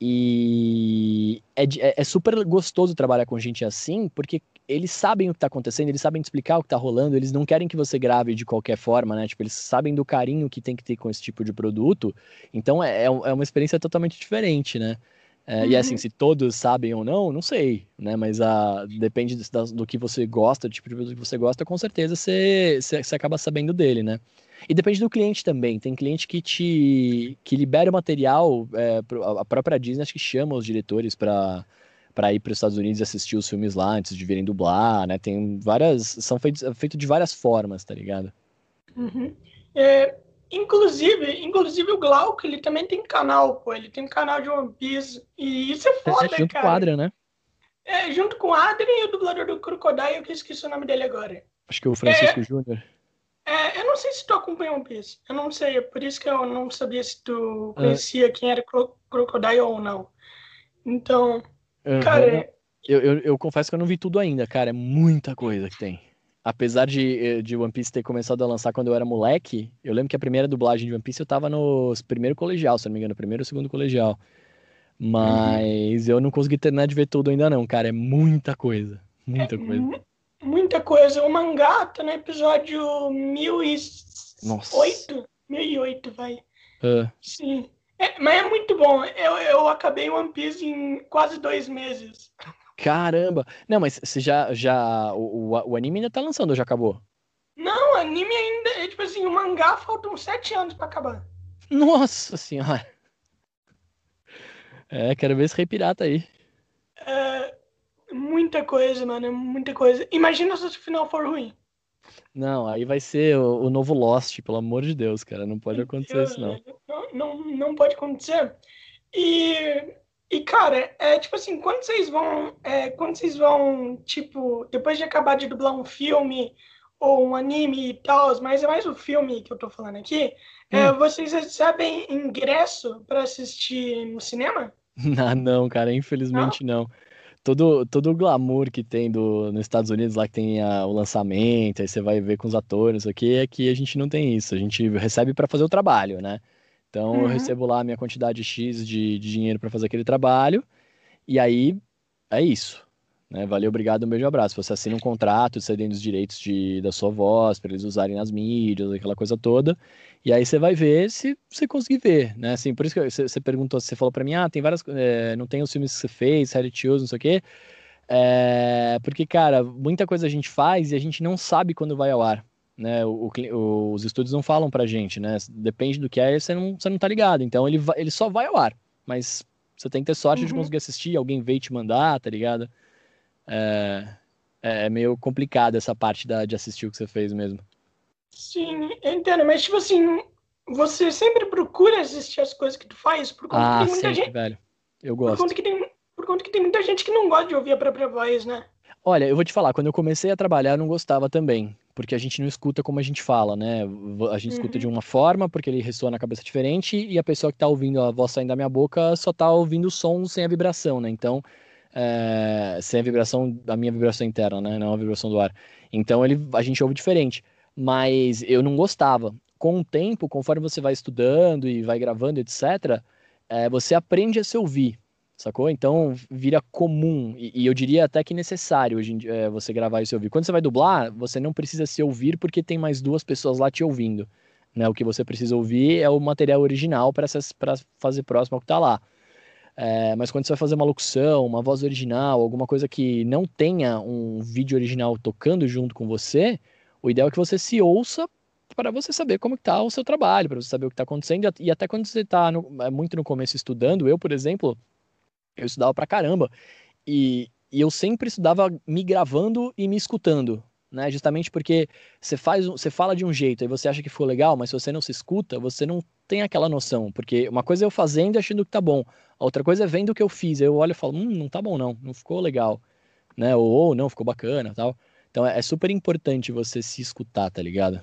E é, é, é, super gostoso trabalhar com gente assim, porque eles sabem o que tá acontecendo, eles sabem explicar o que tá rolando, eles não querem que você grave de qualquer forma, né? Tipo, eles sabem do carinho que tem que ter com esse tipo de produto. Então é, é, é uma experiência totalmente diferente, né? É, uhum. E assim, se todos sabem ou não, não sei, né? Mas a, depende do, do que você gosta, do tipo de produto que você gosta, com certeza você, você, você acaba sabendo dele, né? E depende do cliente também. Tem cliente que te que libera o material, é, a própria Disney acho que chama os diretores para para ir para os Estados Unidos e assistir os filmes lá antes de virem dublar, né? Tem várias, são feitos feito de várias formas, tá ligado? Uhum. É, inclusive, inclusive o Glauco, ele também tem canal, pô, ele tem canal de One Piece e isso é foda, é, junto cara. com o Adrian, né? É, junto com o Adrian e o dublador do Crocodile, que eu esqueci o nome dele agora. Acho que é o Francisco é, Júnior. É, eu não sei se tu acompanha One Piece. Eu não sei, é por isso que eu não sabia se tu conhecia quem era Cro Crocodile ou não. Então, uhum. cara. Eu, eu, eu, confesso que eu não vi tudo ainda, cara. É muita coisa que tem. Apesar de, de One Piece ter começado a lançar quando eu era moleque, eu lembro que a primeira dublagem de One Piece eu tava no primeiro colegial, se não me engano, primeiro ou segundo colegial. Mas uhum. eu não consegui terminar de ver tudo ainda não, cara. É muita coisa. Muita é coisa muita coisa. O mangá tá no episódio 1008. Nossa. 1008, vai. Uh. Sim. É, mas é muito bom. Eu, eu acabei One Piece em quase dois meses. Caramba! Não, mas você já. já o, o, o anime ainda tá lançando ou já acabou? Não, o anime ainda. É, tipo assim, o mangá faltam sete anos pra acabar. Nossa senhora! É, quero ver esse Rei Pirata aí. É, Muita coisa, mano, muita coisa. Imagina se o final for ruim. Não, aí vai ser o, o novo Lost, pelo amor de Deus, cara. Não pode acontecer Eu, isso, não. não. Não, não pode acontecer. E, e, cara, é tipo assim, quando vocês vão. É, quando vocês vão, tipo, depois de acabar de dublar um filme ou um anime e tal, mas é mais o filme que eu tô falando aqui, é, hum. é, vocês recebem ingresso para assistir no cinema? Ah, não, cara, infelizmente não. não todo, todo o glamour que tem do, nos Estados Unidos, lá que tem a, o lançamento, aí você vai ver com os atores, aqui é que a gente não tem isso. A gente recebe para fazer o trabalho, né? Então uhum. eu recebo lá a minha quantidade X de, de dinheiro para fazer aquele trabalho, e aí é isso. Né? Valeu, obrigado, um beijo abraço. Você assina um contrato cedendo os direitos de, da sua voz para eles usarem nas mídias, aquela coisa toda. E aí você vai ver se você conseguir ver, né? Assim, por isso que você, você perguntou, você falou para mim, ah, tem várias, é, não tem os filmes que você fez, reality shows, não sei o quê. É, porque, cara, muita coisa a gente faz e a gente não sabe quando vai ao ar. Né, o, o, os estúdios não falam pra gente, né? Depende do que é, você não, você não tá ligado. Então ele, vai, ele só vai ao ar. Mas você tem que ter sorte uhum. de conseguir assistir, alguém veio te mandar, tá ligado? É, é, é meio complicado essa parte da, de assistir o que você fez mesmo. Sim, eu entendo, mas tipo assim, você sempre procura assistir as coisas que tu faz, por conta ah, que tem muita sempre, gente. velho. Eu gosto. Por conta, que tem, por conta que tem muita gente que não gosta de ouvir a própria voz, né? Olha, eu vou te falar, quando eu comecei a trabalhar, eu não gostava também. Porque a gente não escuta como a gente fala, né? A gente uhum. escuta de uma forma, porque ele ressoa na cabeça diferente, e a pessoa que tá ouvindo a voz saindo da minha boca só tá ouvindo o som sem a vibração, né? Então, é, sem a vibração da minha vibração interna, né? Não a vibração do ar. Então ele, a gente ouve diferente. Mas eu não gostava. Com o tempo, conforme você vai estudando e vai gravando, etc., é, você aprende a se ouvir, sacou? Então vira comum, e, e eu diria até que necessário hoje em, é, você gravar e se ouvir. Quando você vai dublar, você não precisa se ouvir porque tem mais duas pessoas lá te ouvindo. Né? O que você precisa ouvir é o material original para fazer próximo ao que está lá. É, mas quando você vai fazer uma locução, uma voz original, alguma coisa que não tenha um vídeo original tocando junto com você, o ideal é que você se ouça para você saber como está o seu trabalho, para você saber o que está acontecendo, e até quando você está é, muito no começo estudando, eu, por exemplo, eu estudava pra caramba, e, e eu sempre estudava me gravando e me escutando, né? Justamente porque você faz, você fala de um jeito e você acha que ficou legal, mas se você não se escuta, você não tem aquela noção, porque uma coisa é eu fazendo e achando que tá bom, a outra coisa é vendo o que eu fiz, eu olho e falo, hum, não tá bom não, não ficou legal, né? Ou, ou não, ficou bacana, tal. Então é, é super importante você se escutar, tá ligado?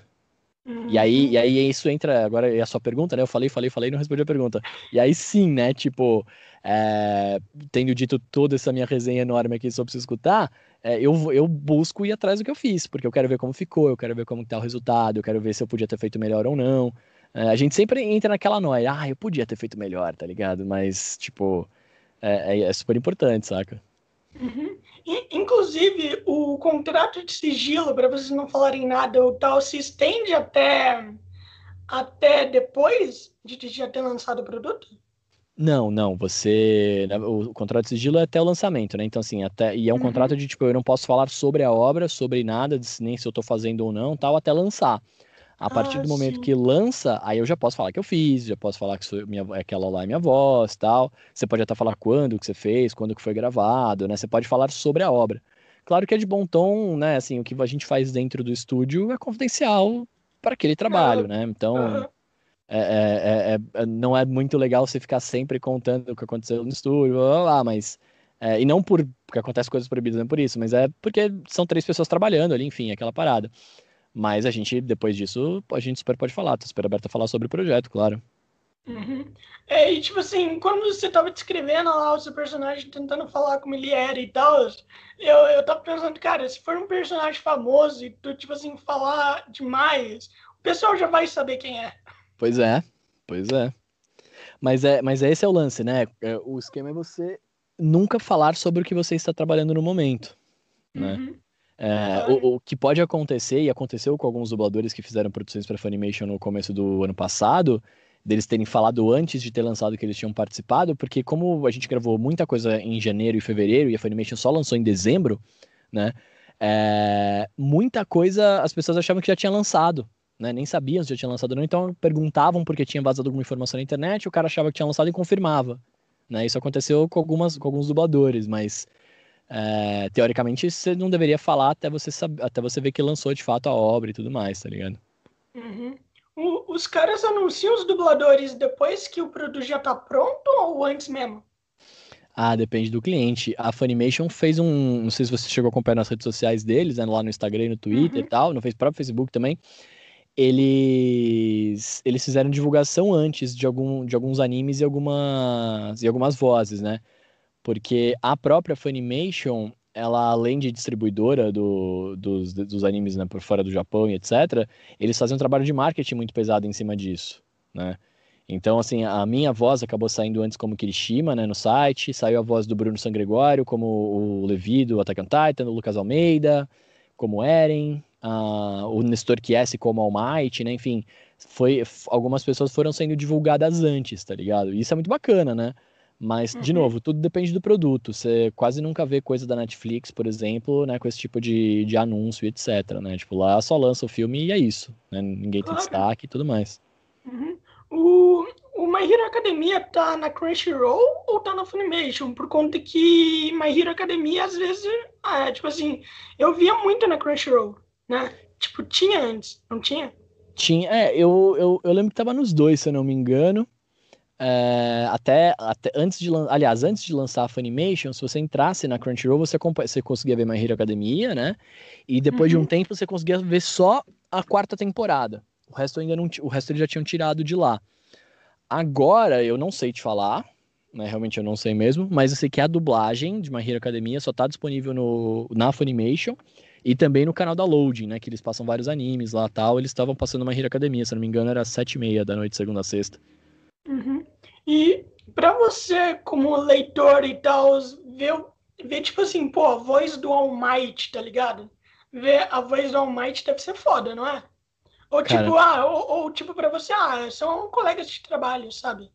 Uhum. E aí, e aí isso entra, agora é a sua pergunta, né? Eu falei, falei, falei, não respondi a pergunta. E aí sim, né? Tipo, é, tendo dito toda essa minha resenha enorme aqui sobre se escutar, é, eu, eu busco ir atrás do que eu fiz, porque eu quero ver como ficou, eu quero ver como tá o resultado, eu quero ver se eu podia ter feito melhor ou não. É, a gente sempre entra naquela noia, ah, eu podia ter feito melhor, tá ligado? Mas, tipo, é, é, é super importante, saca? Uhum. Inclusive, o contrato de sigilo, para vocês não falarem nada ou tal, se estende até, até depois de já ter lançado o produto? Não, não, você. Né, o contrato de sigilo é até o lançamento, né? Então, assim, até. E é um uhum. contrato de tipo, eu não posso falar sobre a obra, sobre nada, nem se eu tô fazendo ou não, tal, até lançar. A partir ah, do momento sim. que lança, aí eu já posso falar que eu fiz, já posso falar que sou minha, aquela lá é minha voz, tal. Você pode até falar quando que você fez, quando que foi gravado, né? Você pode falar sobre a obra. Claro que é de bom tom, né? Assim, o que a gente faz dentro do estúdio é confidencial para aquele trabalho, né? Então, é, é, é, é, não é muito legal você ficar sempre contando o que aconteceu no estúdio, blá, blá, blá mas é, e não por porque acontece coisas proibidas, não por isso, mas é porque são três pessoas trabalhando ali, enfim, aquela parada. Mas a gente, depois disso, a gente super pode falar, tô super aberto a falar sobre o projeto, claro. Uhum. É, e tipo assim, quando você tava descrevendo lá o seu personagem tentando falar como ele era e tal, eu, eu tava pensando, cara, se for um personagem famoso e tu, tipo assim, falar demais, o pessoal já vai saber quem é. Pois é, pois é. Mas é, mas é esse é o lance, né? É, o esquema é você nunca falar sobre o que você está trabalhando no momento, né? Uhum. É, o, o, que pode acontecer, e aconteceu com alguns dubladores que fizeram produções para Funimation no começo do ano passado, deles terem falado antes de ter lançado que eles tinham participado, porque como a gente gravou muita coisa em janeiro e fevereiro, e a Funimation só lançou em dezembro, né? É, muita coisa as pessoas achavam que já tinha lançado, né? Nem sabiam se já tinha lançado ou não, então perguntavam porque tinha vazado alguma informação na internet, o cara achava que tinha lançado e confirmava. Né? Isso aconteceu com, algumas, com alguns dubladores, mas é, teoricamente você não deveria falar até você, saber, até você ver que lançou de fato a obra e tudo mais, tá ligado? Uhum. O, os caras anunciam os dubladores depois que o produto já tá pronto ou antes mesmo? Ah, depende do cliente. A Funimation fez um. Não sei se você chegou a acompanhar nas redes sociais deles, né, lá no Instagram e no Twitter uhum. e tal, no próprio Facebook também. Eles, eles fizeram divulgação antes de, algum, de alguns animes e algumas, e algumas vozes, né? Porque a própria Funimation, ela além de distribuidora do, dos, dos animes né, por fora do Japão e etc., eles fazem um trabalho de marketing muito pesado em cima disso, né? Então, assim, a minha voz acabou saindo antes como Kirishima, né, no site, saiu a voz do Bruno Sangregório, como o Levi do Attack on Titan, o Lucas Almeida, como Eren, o Nestor Chiesi como All Might, né, enfim, foi, algumas pessoas foram sendo divulgadas antes, tá ligado? E isso é muito bacana, né? Mas, de uhum. novo, tudo depende do produto. Você quase nunca vê coisa da Netflix, por exemplo, né, com esse tipo de, de anúncio, etc. Né? Tipo, lá só lança o filme e é isso. Né? Ninguém claro. tem destaque e tudo mais. Uhum. O, o My Hero Academia tá na Crunchyroll ou tá na Funimation? Por conta que My Hero Academia, às vezes, ah, é, tipo assim, eu via muito na Crunchyroll, né? Tipo, tinha antes, não tinha? Tinha, é, eu, eu, eu lembro que tava nos dois, se eu não me engano. É, até, até antes de aliás, antes de lançar a Funimation, se você entrasse na Crunchyroll, você, você conseguia ver My Hero Academia, né? E depois uhum. de um uhum. tempo você conseguia ver só a quarta temporada. O resto ainda não, o resto eles já tinham tirado de lá. Agora eu não sei te falar, né? Realmente eu não sei mesmo, mas eu sei que a dublagem de My Hero Academia só tá disponível no, na Funimation e também no canal da Loading, né? Que eles passam vários animes lá tal. Eles estavam passando My Hero Academia, se não me engano, era sete e meia da noite, segunda a sexta. Uhum. E para você, como leitor e tal, ver, ver, tipo assim, pô, a voz do All Might, tá ligado? Ver a voz do All Might deve ser foda, não é? Ou Cara... tipo, ah, ou, ou tipo para você, ah, são colegas de trabalho, sabe?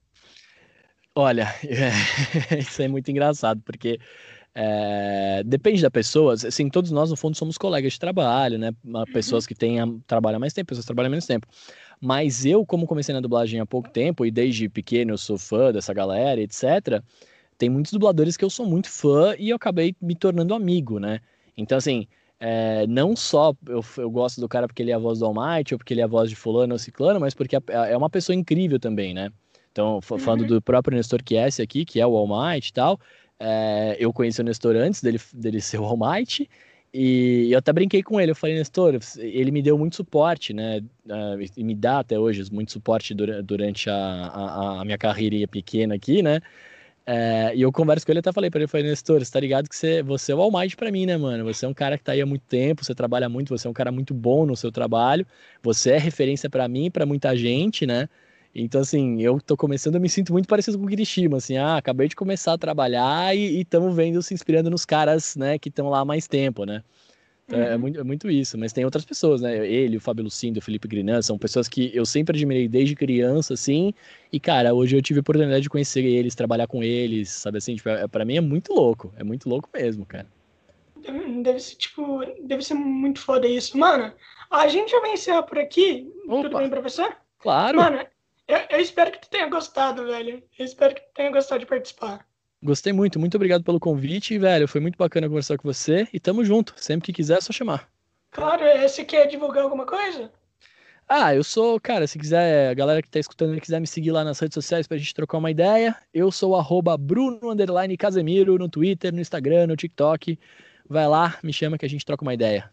Olha, isso é muito engraçado, porque É, depende da pessoa, assim, todos nós no fundo somos colegas de trabalho, né? Pessoas que têm, trabalham mais tempo, pessoas que trabalham menos tempo. Mas eu, como comecei na dublagem há pouco tempo, e desde pequeno eu sou fã dessa galera, etc., tem muitos dubladores que eu sou muito fã e eu acabei me tornando amigo, né? Então, assim, é, não só eu, eu, gosto do cara porque ele é a voz do Almighty, ou porque ele é a voz de fulano ou ciclano, mas porque é uma pessoa incrível também, né? Então, falando uhum. do próprio Nestor Kiesi aqui, que é o Almighty e tal, é, eu conheci o Nestor antes dele, dele ser o Almighty, e eu até brinquei com ele, eu falei, Nestor, ele me deu muito suporte, né, uh, e me dá até hoje muito suporte durante a, a, a minha carreira pequena aqui, né, é, e eu converso com ele, até falei para ele, falei, Nestor, você tá ligado que você, você é o Almighty pra mim, né, mano? Você é um cara que tá aí há muito tempo, você trabalha muito, você é um cara muito bom no seu trabalho, você é referência para mim, para muita gente, né? Então, assim, eu tô começando, eu me sinto muito parecido com o Kirishima, assim, ah, acabei de começar a trabalhar e estamos vendo, se inspirando nos caras, né, que estão lá há mais tempo, né? Então, é uhum. é, muito, é muito isso, mas tem outras pessoas, né? Ele, o Fábio Lucindo, o Felipe Grinan, são pessoas que eu sempre admirei desde criança, assim, e, cara, hoje eu tive a oportunidade de conhecer eles, trabalhar com eles, sabe assim? Tipo, é, pra mim é muito louco, é muito louco mesmo, cara. Deve ser, tipo, deve ser muito foda isso. Mano, a gente já vai encerrar por aqui. Opa. Tudo bem pra você? Claro. Mano, eu, eu, espero que tu tenha gostado, velho. Eu espero que tu tenha gostado de participar. Gostei muito, muito obrigado pelo convite, velho. Foi muito bacana conversar com você e tamo junto. Sempre que quiser, é só chamar. Claro, é, você quer divulgar alguma coisa? Ah, eu sou, cara, se quiser, a galera que tá escutando quiser me seguir lá nas redes sociais pra gente trocar uma ideia, eu sou arroba Bruno Casemiro no Twitter, no Instagram, no TikTok. Vai lá, me chama que a gente troca uma ideia.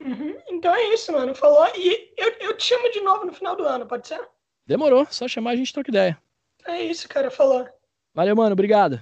Uhum, então é isso, mano. Falou. E eu, eu te chamo de novo no final do ano, pode ser? Demorou, só chamar a gente troca ideia. É isso, cara, falou. Valeu, mano, obrigado.